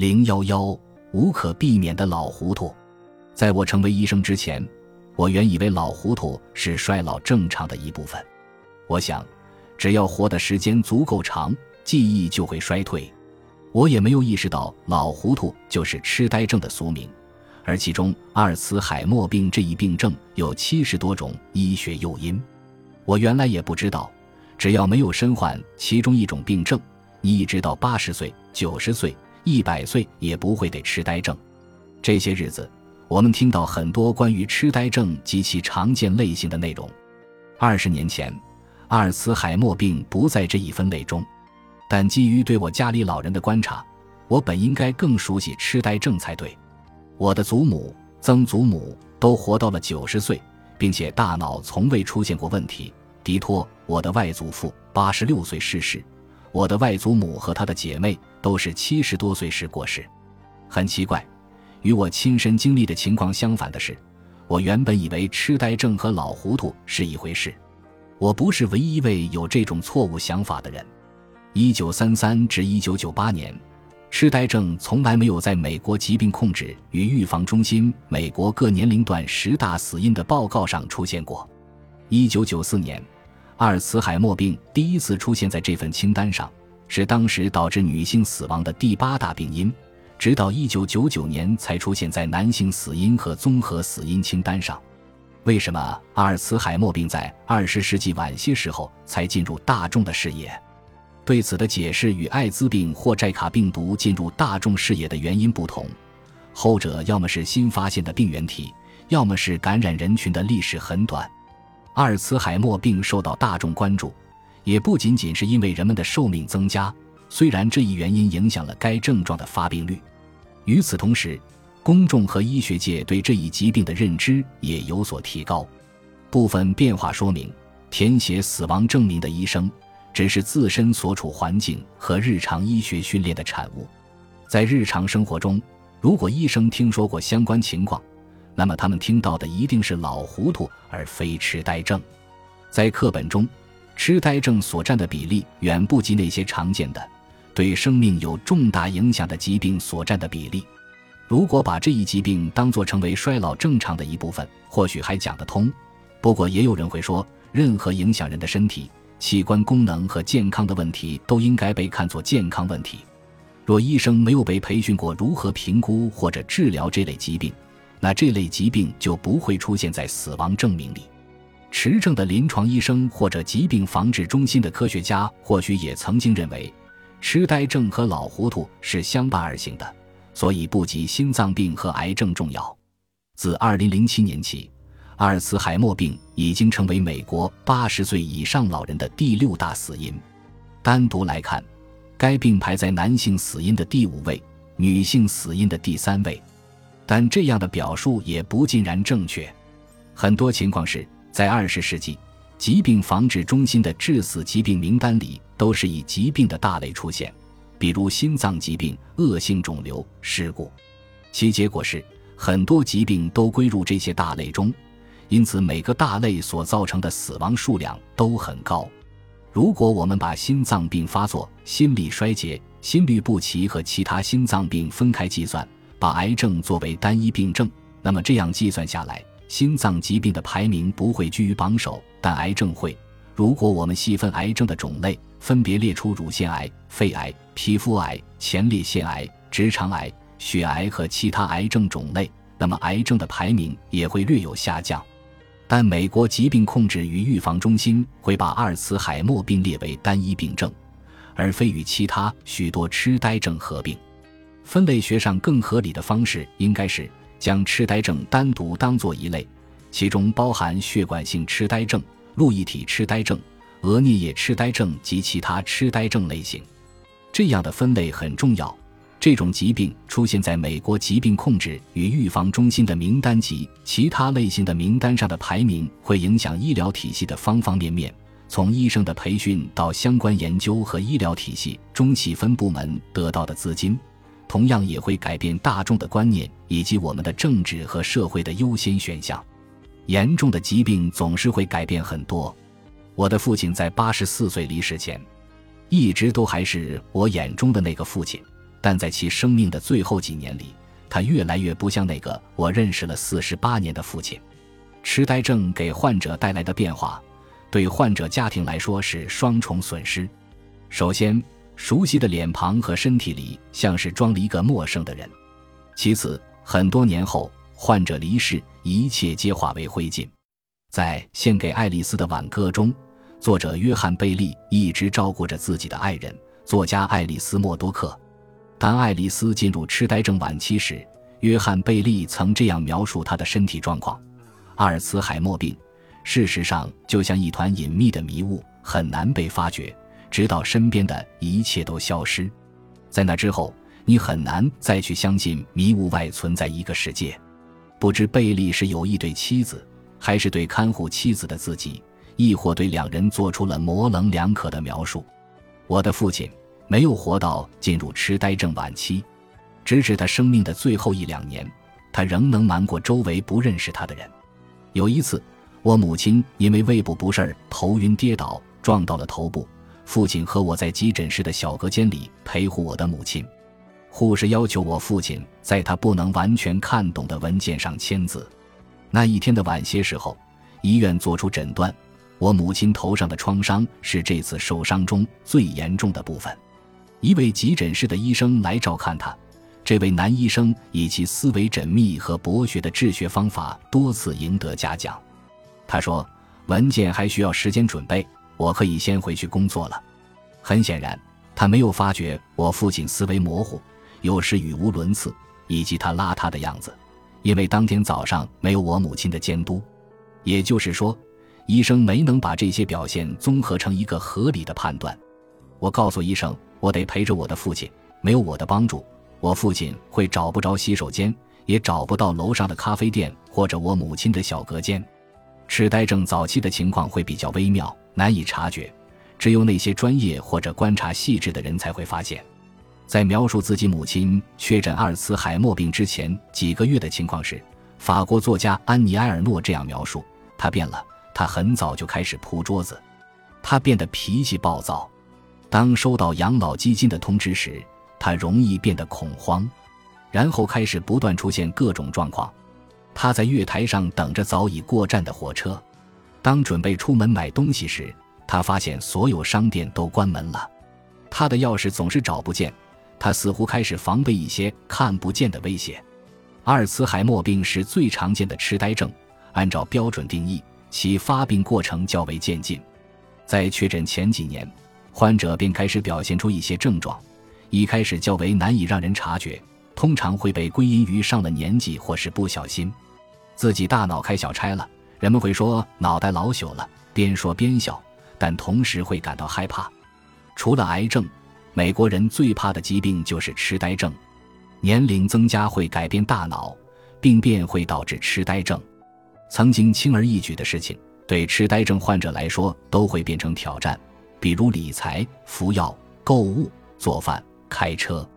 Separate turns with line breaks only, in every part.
零幺幺，无可避免的老糊涂。在我成为医生之前，我原以为老糊涂是衰老正常的一部分。我想，只要活的时间足够长，记忆就会衰退。我也没有意识到老糊涂就是痴呆症的俗名，而其中阿尔茨海默病这一病症有七十多种医学诱因。我原来也不知道，只要没有身患其中一种病症，你一直到八十岁、九十岁、一百岁也不会得痴呆症。这些日子，我们听到很多关于痴呆症及其常见类型的内容。二十年前，阿尔茨海默病不在这一分类中，但基于对我家里老人的观察，我本应该更熟悉痴呆症才对。我的祖母、曾祖母都活到了九十岁，并且大脑从未出现过问题。迪托，我的外祖父，八十六岁逝世；我的外祖母和她的姐妹都是七十多岁时过世。很奇怪，与我亲身经历的情况相反的是，我原本以为痴呆症和老糊涂是一回事。我不是唯一一位有这种错误想法的人。一九三三至一九九八年，痴呆症从来没有在美国疾病控制与预防中心美国各年龄段十大死因的报告上出现过。一九九四年，阿尔茨海默病第一次出现在这份清单上，是当时导致女性死亡的第八大病因。直到一九九九年才出现在男性死因和综合死因清单上。为什么阿尔茨海默病在二十世纪晚些时候才进入大众的视野？对此的解释与艾滋病或寨卡病毒进入大众视野的原因不同，后者要么是新发现的病原体，要么是感染人群的历史很短。阿尔茨海默病受到大众关注，也不仅仅是因为人们的寿命增加，虽然这一原因影响了该症状的发病率。与此同时，公众和医学界对这一疾病的认知也有所提高。部分变化说明，填写死亡证明的医生只是自身所处环境和日常医学训练的产物。在日常生活中，如果医生听说过相关情况，那么他们听到的一定是老糊涂，而非痴呆症。在课本中，痴呆症所占的比例远不及那些常见的、对生命有重大影响的疾病所占的比例。如果把这一疾病当作成为衰老正常的一部分，或许还讲得通。不过，也有人会说，任何影响人的身体器官功能和健康的问题都应该被看作健康问题。若医生没有被培训过如何评估或者治疗这类疾病，那这类疾病就不会出现在死亡证明里。持证的临床医生或者疾病防治中心的科学家，或许也曾经认为，痴呆症和老糊涂是相伴而行的，所以不及心脏病和癌症重要。自2007年起，阿尔茨海默病已经成为美国80岁以上老人的第六大死因。单独来看，该病排在男性死因的第五位，女性死因的第三位。但这样的表述也不尽然正确。很多情况是在二十世纪，疾病防治中心的致死疾病名单里都是以疾病的大类出现，比如心脏疾病、恶性肿瘤、事故。其结果是很多疾病都归入这些大类中，因此每个大类所造成的死亡数量都很高。如果我们把心脏病发作、心力衰竭、心律不齐和其他心脏病分开计算，把癌症作为单一病症，那么这样计算下来，心脏疾病的排名不会居于榜首，但癌症会。如果我们细分癌症的种类，分别列出乳腺癌、肺癌、皮肤癌、前列腺癌、直肠癌、血癌和其他癌症种类，那么癌症的排名也会略有下降。但美国疾病控制与预防中心会把阿尔茨海默病列为单一病症，而非与其他许多痴呆症合并。分类学上更合理的方式应该是将痴呆症单独当作一类，其中包含血管性痴呆症、路易体痴呆症、额颞叶痴呆症及其他痴呆症类型。这样的分类很重要。这种疾病出现在美国疾病控制与预防中心的名单及其他类型的名单上的排名，会影响医疗体系的方方面面，从医生的培训到相关研究和医疗体系中细分部门得到的资金。同样也会改变大众的观念以及我们的政治和社会的优先选项。严重的疾病总是会改变很多。我的父亲在八十四岁离世前，一直都还是我眼中的那个父亲。但在其生命的最后几年里，他越来越不像那个我认识了四十八年的父亲。痴呆症给患者带来的变化，对患者家庭来说是双重损失。首先，熟悉的脸庞和身体里像是装了一个陌生的人；其次，很多年后，患者离世，一切皆化为灰烬。在《献给爱丽丝的挽歌》中，作者约翰·贝利一直照顾着自己的爱人，作家爱丽丝·默多克。当爱丽丝进入痴呆症晚期时，约翰·贝利曾这样描述她的身体状况：阿尔茨海默病，事实上就像一团隐秘的迷雾，很难被发觉，直到身边的一切都消失。在那之后，你很难再去相信迷雾外存在一个世界。不知贝利是有意对妻子。还是对看护妻子的自己，亦或对两人做出了模棱两可的描述。我的父亲没有活到进入痴呆症晚期，直至他生命的最后一两年，他仍能瞒过周围不认识他的人。有一次，我母亲因为胃部不适头晕跌倒，撞到了头部。父亲和我在急诊室的小隔间里陪护我的母亲。护士要求我父亲在他不能完全看懂的文件上签字。那一天的晚些时候，医院做出诊断，我母亲头上的创伤是这次受伤中最严重的部分。一位急诊室的医生来照看他，这位男医生以其思维缜密和博学的治学方法多次赢得嘉奖。他说：“文件还需要时间准备，我可以先回去工作了。”很显然，他没有发觉我父亲思维模糊，有时语无伦次，以及他邋遢的样子。因为当天早上没有我母亲的监督，也就是说，医生没能把这些表现综合成一个合理的判断。我告诉医生，我得陪着我的父亲，没有我的帮助，我父亲会找不着洗手间，也找不到楼上的咖啡店或者我母亲的小隔间。痴呆症早期的情况会比较微妙，难以察觉，只有那些专业或者观察细致的人才会发现。在描述自己母亲确诊阿尔茨海默病之前几个月的情况时，法国作家安妮埃尔诺这样描述：她变了，她很早就开始扑桌子，她变得脾气暴躁。当收到养老基金的通知时，她容易变得恐慌，然后开始不断出现各种状况。他在月台上等着早已过站的火车，当准备出门买东西时，他发现所有商店都关门了，他的钥匙总是找不见。他似乎开始防备一些看不见的威胁。阿尔茨海默病是最常见的痴呆症，按照标准定义，其发病过程较为渐进。在确诊前几年，患者便开始表现出一些症状，一开始较为难以让人察觉，通常会被归因于上了年纪或是不小心，自己大脑开小差了。人们会说脑袋老朽了，边说边笑，但同时会感到害怕。除了癌症。美国人最怕的疾病就是痴呆症，年龄增加会改变大脑，病变会导致痴呆症。曾经轻而易举的事情，对痴呆症患者来说都会变成挑战，比如理财、服药、购物、做饭、开车。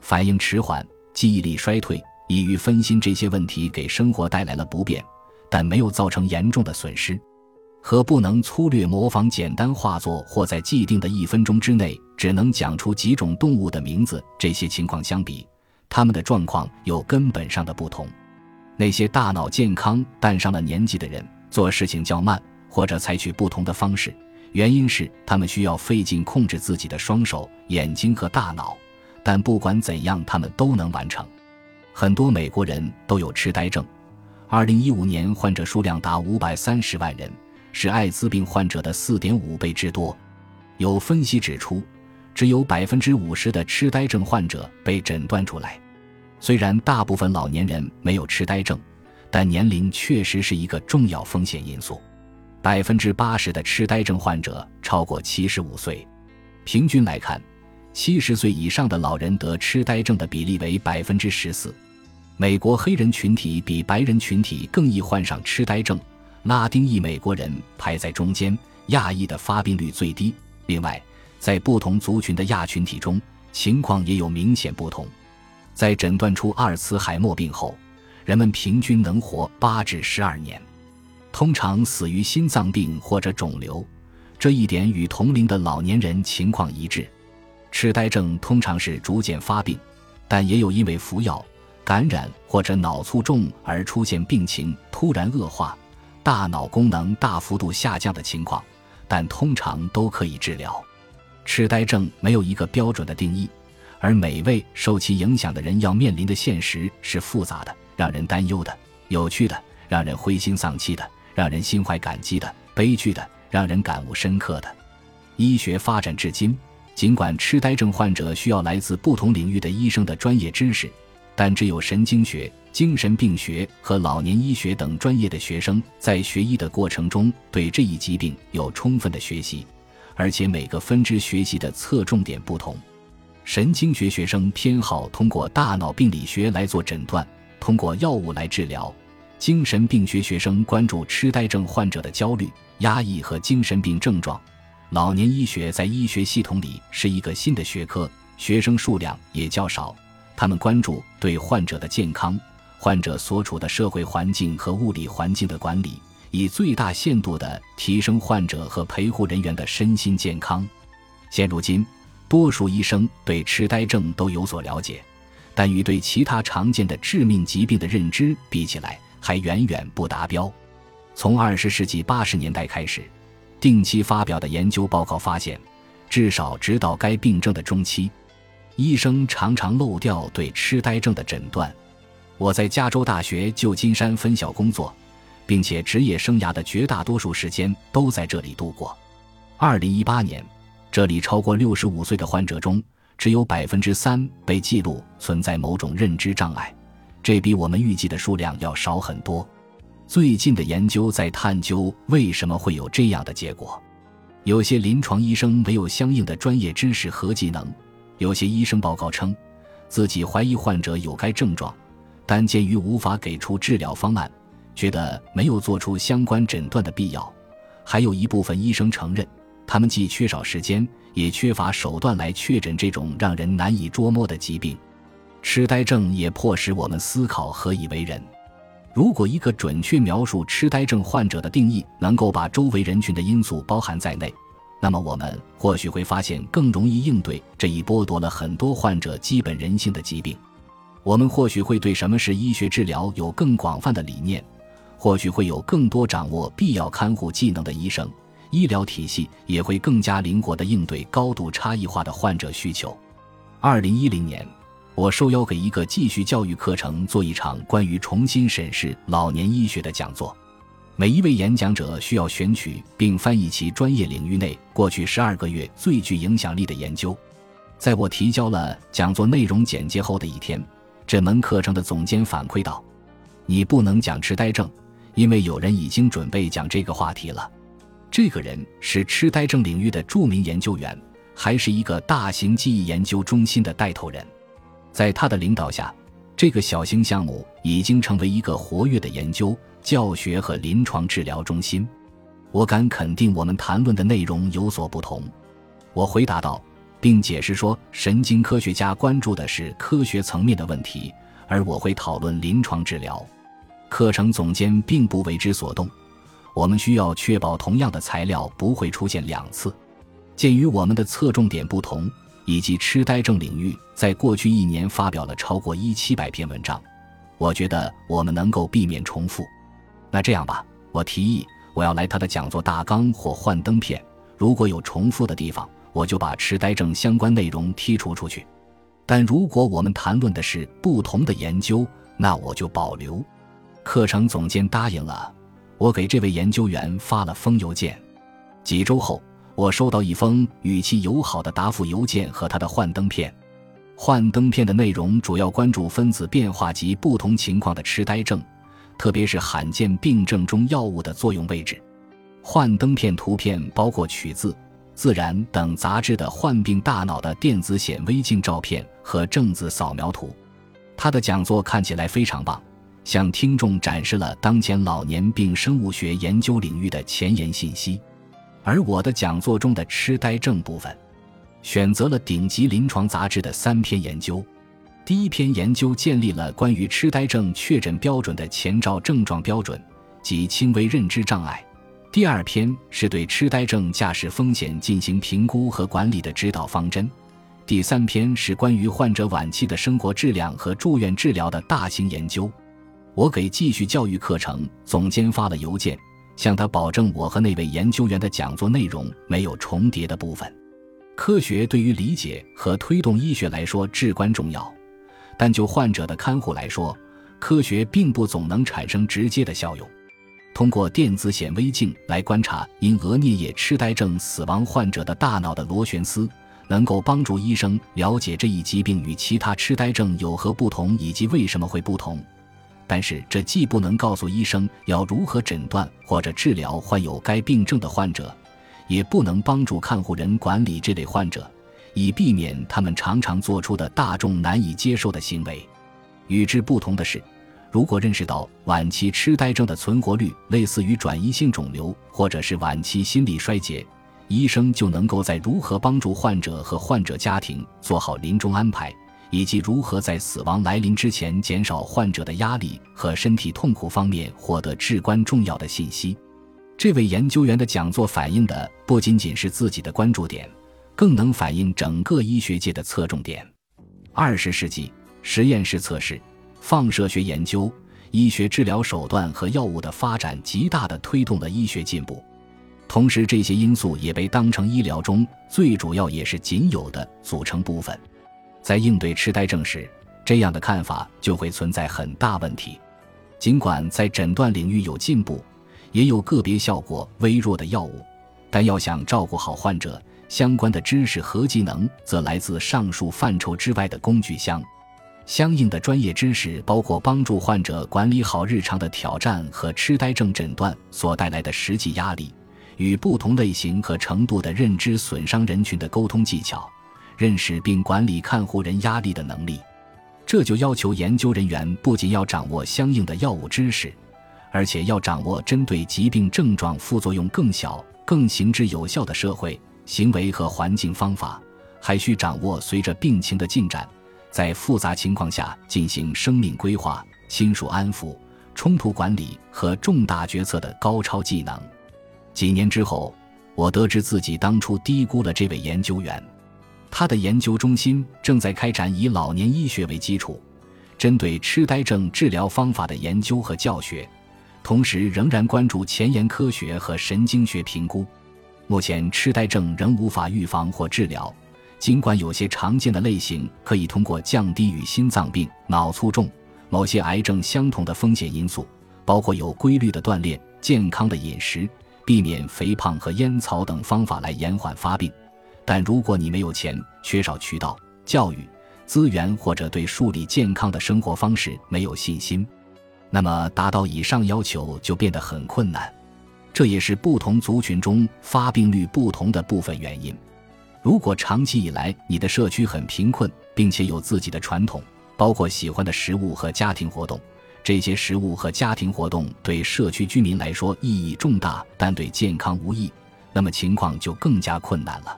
反应迟缓、记忆力衰退、抑郁、分心这些问题给生活带来了不便，但没有造成严重的损失。和不能粗略模仿简单画作或在既定的一分钟之内只能讲出几种动物的名字这些情况相比，他们的状况有根本上的不同。那些大脑健康但上了年纪的人做事情较慢，或者采取不同的方式，原因是他们需要费劲控制自己的双手、眼睛和大脑。但不管怎样，他们都能完成。很多美国人都有痴呆症，二零一五年患者数量达五百三十万人。是艾滋病患者的四点五倍之多。有分析指出，只有百分之五十的痴呆症患者被诊断出来。虽然大部分老年人没有痴呆症，但年龄确实是一个重要风险因素。百分之八十的痴呆症患者超过七十五岁。平均来看，七十岁以上的老人得痴呆症的比例为百分之十四。美国黑人群体比白人群体更易患上痴呆症。拉丁裔美国人排在中间，亚裔的发病率最低。另外，在不同族群的亚群体中，情况也有明显不同。在诊断出阿尔茨海默病后，人们平均能活八至十二年，通常死于心脏病或者肿瘤。这一点与同龄的老年人情况一致。痴呆症通常是逐渐发病，但也有因为服药、感染或者脑卒中而出现病情突然恶化、大脑功能大幅度下降的情况，但通常都可以治疗。痴呆症没有一个标准的定义，而每位受其影响的人要面临的现实是复杂的、让人担忧的、有趣的、让人灰心丧气的、让人心怀感激的、悲剧的、让人感悟深刻的。医学发展至今，尽管痴呆症患者需要来自不同领域的医生的专业知识，但只有神经学、精神病学和老年医学等专业的学生在学医的过程中对这一疾病有充分的学习。而且每个分支学习的侧重点不同，神经学学生偏好通过大脑病理学来做诊断，通过药物来治疗；精神病学学生关注痴呆症患者的焦虑、压抑和精神病症状。老年医学在医学系统里是一个新的学科，学生数量也较少，他们关注对患者的健康、患者所处的社会环境和物理环境的管理。以最大限度地提升患者和陪护人员的身心健康。现如今，多数医生对痴呆症都有所了解，但与对其他常见的致命疾病的认知比起来，还远远不达标。从二十世纪八十年代开始，定期发表的研究报告发现，至少直到该病症的中期，医生常常漏掉对痴呆症的诊断。我在加州大学旧金山分校工作。并且职业生涯的绝大多数时间都在这里度过。二零一八年，这里超过六十五岁的患者中，只有百分之三被记录存在某种认知障碍，这比我们预计的数量要少很多。最近的研究在探究为什么会有这样的结果。有些临床医生没有相应的专业知识和技能，有些医生报告称自己怀疑患者有该症状，但鉴于无法给出治疗方案。觉得没有做出相关诊断的必要，还有一部分医生承认，他们既缺少时间，也缺乏手段来确诊这种让人难以捉摸的疾病。痴呆症也迫使我们思考何以为人。如果一个准确描述痴呆症患者的定义能够把周围人群的因素包含在内，那么我们或许会发现更容易应对这一剥夺了很多患者基本人性的疾病。我们或许会对什么是医学治疗有更广泛的理念。或许会有更多掌握必要看护技能的医生，医疗体系也会更加灵活地应对高度差异化的患者需求。二零一零年，我受邀给一个继续教育课程做一场关于重新审视老年医学的讲座。每一位演讲者需要选取并翻译其专业领域内过去十二个月最具影响力的研究。在我提交了讲座内容简介后的一天，这门课程的总监反馈道：“你不能讲痴呆症。”因为有人已经准备讲这个话题了，这个人是痴呆症领域的著名研究员，还是一个大型记忆研究中心的带头人。在他的领导下，这个小型项目已经成为一个活跃的研究、教学和临床治疗中心。我敢肯定，我们谈论的内容有所不同。我回答道，并解释说，神经科学家关注的是科学层面的问题，而我会讨论临床治疗。课程总监并不为之所动。我们需要确保同样的材料不会出现两次。鉴于我们的侧重点不同，以及痴呆症领域在过去一年发表了超过一七百篇文章，我觉得我们能够避免重复。那这样吧，我提议我要来他的讲座大纲或幻灯片。如果有重复的地方，我就把痴呆症相关内容剔除出去。但如果我们谈论的是不同的研究，那我就保留。课程总监答应了，我给这位研究员发了封邮件。几周后，我收到一封语气友好的答复邮件和他的幻灯片。幻灯片的内容主要关注分子变化及不同情况的痴呆症，特别是罕见病症中药物的作用位置。幻灯片图片包括取自《自然》等杂志的患病大脑的电子显微镜照片和正子扫描图。他的讲座看起来非常棒。向听众展示了当前老年病生物学研究领域的前沿信息，而我的讲座中的痴呆症部分，选择了顶级临床杂志的三篇研究。第一篇研究建立了关于痴呆症确诊标准的前兆症状标准及轻微认知障碍。第二篇是对痴呆症驾驶风险进行评估和管理的指导方针。第三篇是关于患者晚期的生活质量和住院治疗的大型研究。我给继续教育课程总监发了邮件，向他保证我和那位研究员的讲座内容没有重叠的部分。科学对于理解和推动医学来说至关重要，但就患者的看护来说，科学并不总能产生直接的效用。通过电子显微镜来观察因额颞叶痴呆症死亡患者的大脑的螺旋丝。能够帮助医生了解这一疾病与其他痴呆症有何不同以及为什么会不同，但是这既不能告诉医生要如何诊断或者治疗患有该病症的患者，也不能帮助看护人管理这类患者，以避免他们常常做出的大众难以接受的行为。与之不同的是，如果认识到晚期痴呆症的存活率类似于转移性肿瘤或者是晚期心力衰竭。医生就能够在如何帮助患者和患者家庭做好临终安排，以及如何在死亡来临之前减少患者的压力和身体痛苦方面获得至关重要的信息。这位研究员的讲座反映的不仅仅是自己的关注点，更能反映整个医学界的侧重点。二十世纪，实验室测试、放射学研究、医学治疗手段和药物的发展，极大地推动了医学进步。同时，这些因素也被当成医疗中最主要也是仅有的组成部分。在应对痴呆症时，这样的看法就会存在很大问题。尽管在诊断领域有进步，也有个别效果微弱的药物，但要想照顾好患者，相关的知识和技能则来自上述范畴之外的工具箱。相应的专业知识包括帮助患者管理好日常的挑战和痴呆症诊断所带来的实际压力。与不同类型和程度的认知损伤人群的沟通技巧，认识并管理看护人压力的能力，这就要求研究人员不仅要掌握相应的药物知识，而且要掌握针对疾病症状副作用更小、更行之有效的社会行为和环境方法，还需掌握随着病情的进展，在复杂情况下进行生命规划、亲属安抚、冲突管理和重大决策的高超技能。几年之后，我得知自己当初低估了这位研究员。他的研究中心正在开展以老年医学为基础，针对痴呆症治疗方法的研究和教学，同时仍然关注前沿科学和神经学评估。目前，痴呆症仍无法预防或治疗，尽管有些常见的类型可以通过降低与心脏病、脑卒中、某些癌症相同的风险因素，包括有规律的锻炼、健康的饮食。避免肥胖和烟草等方法来延缓发病，但如果你没有钱、缺少渠道、教育资源或者对树立健康的生活方式没有信心，那么达到以上要求就变得很困难。这也是不同族群中发病率不同的部分原因。如果长期以来你的社区很贫困，并且有自己的传统，包括喜欢的食物和家庭活动。这些食物和家庭活动对社区居民来说意义重大，但对健康无益，那么情况就更加困难了。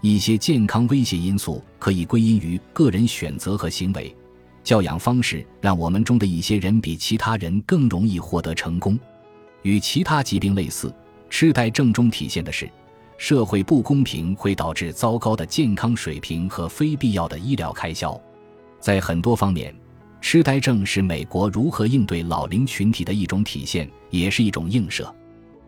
一些健康威胁因素可以归因于个人选择和行为。教养方式让我们中的一些人比其他人更容易获得成功。与其他疾病类似，痴呆症中体现的是社会不公平会导致糟糕的健康水平和非必要的医疗开销。在很多方面。痴呆症是美国如何应对老龄群体的一种体现，也是一种映射。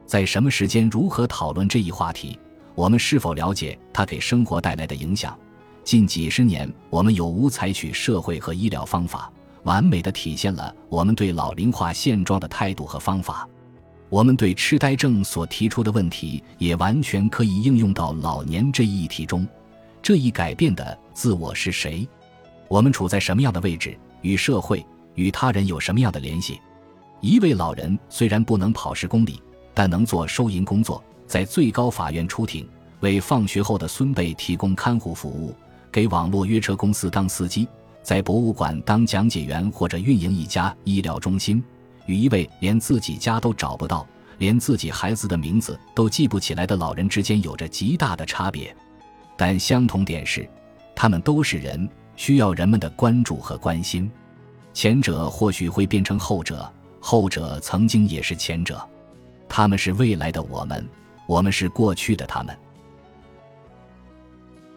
在什么时间如何讨论这一话题？我们是否了解它给生活带来的影响？近几十年，我们有无采取社会和医疗方法，完美的体现了我们对老龄化现状的态度和方法？我们对痴呆症所提出的问题，也完全可以应用到老年这一议题中。这一改变的自我是谁？我们处在什么样的位置？与社会与他人有什么样的联系？一位老人虽然不能跑十公里，但能做收银工作，在最高法院出庭，为放学后的孙辈提供看护服务，给网络约车公司当司机，在博物馆当讲解员或者运营一家医疗中心，与一位连自己家都找不到、连自己孩子的名字都记不起来的老人之间有着极大的差别。但相同点是，他们都是人。需要人们的关注和关心，前者或许会变成后者，后者曾经也是前者。他们是未来的我们，我们是过去的他们。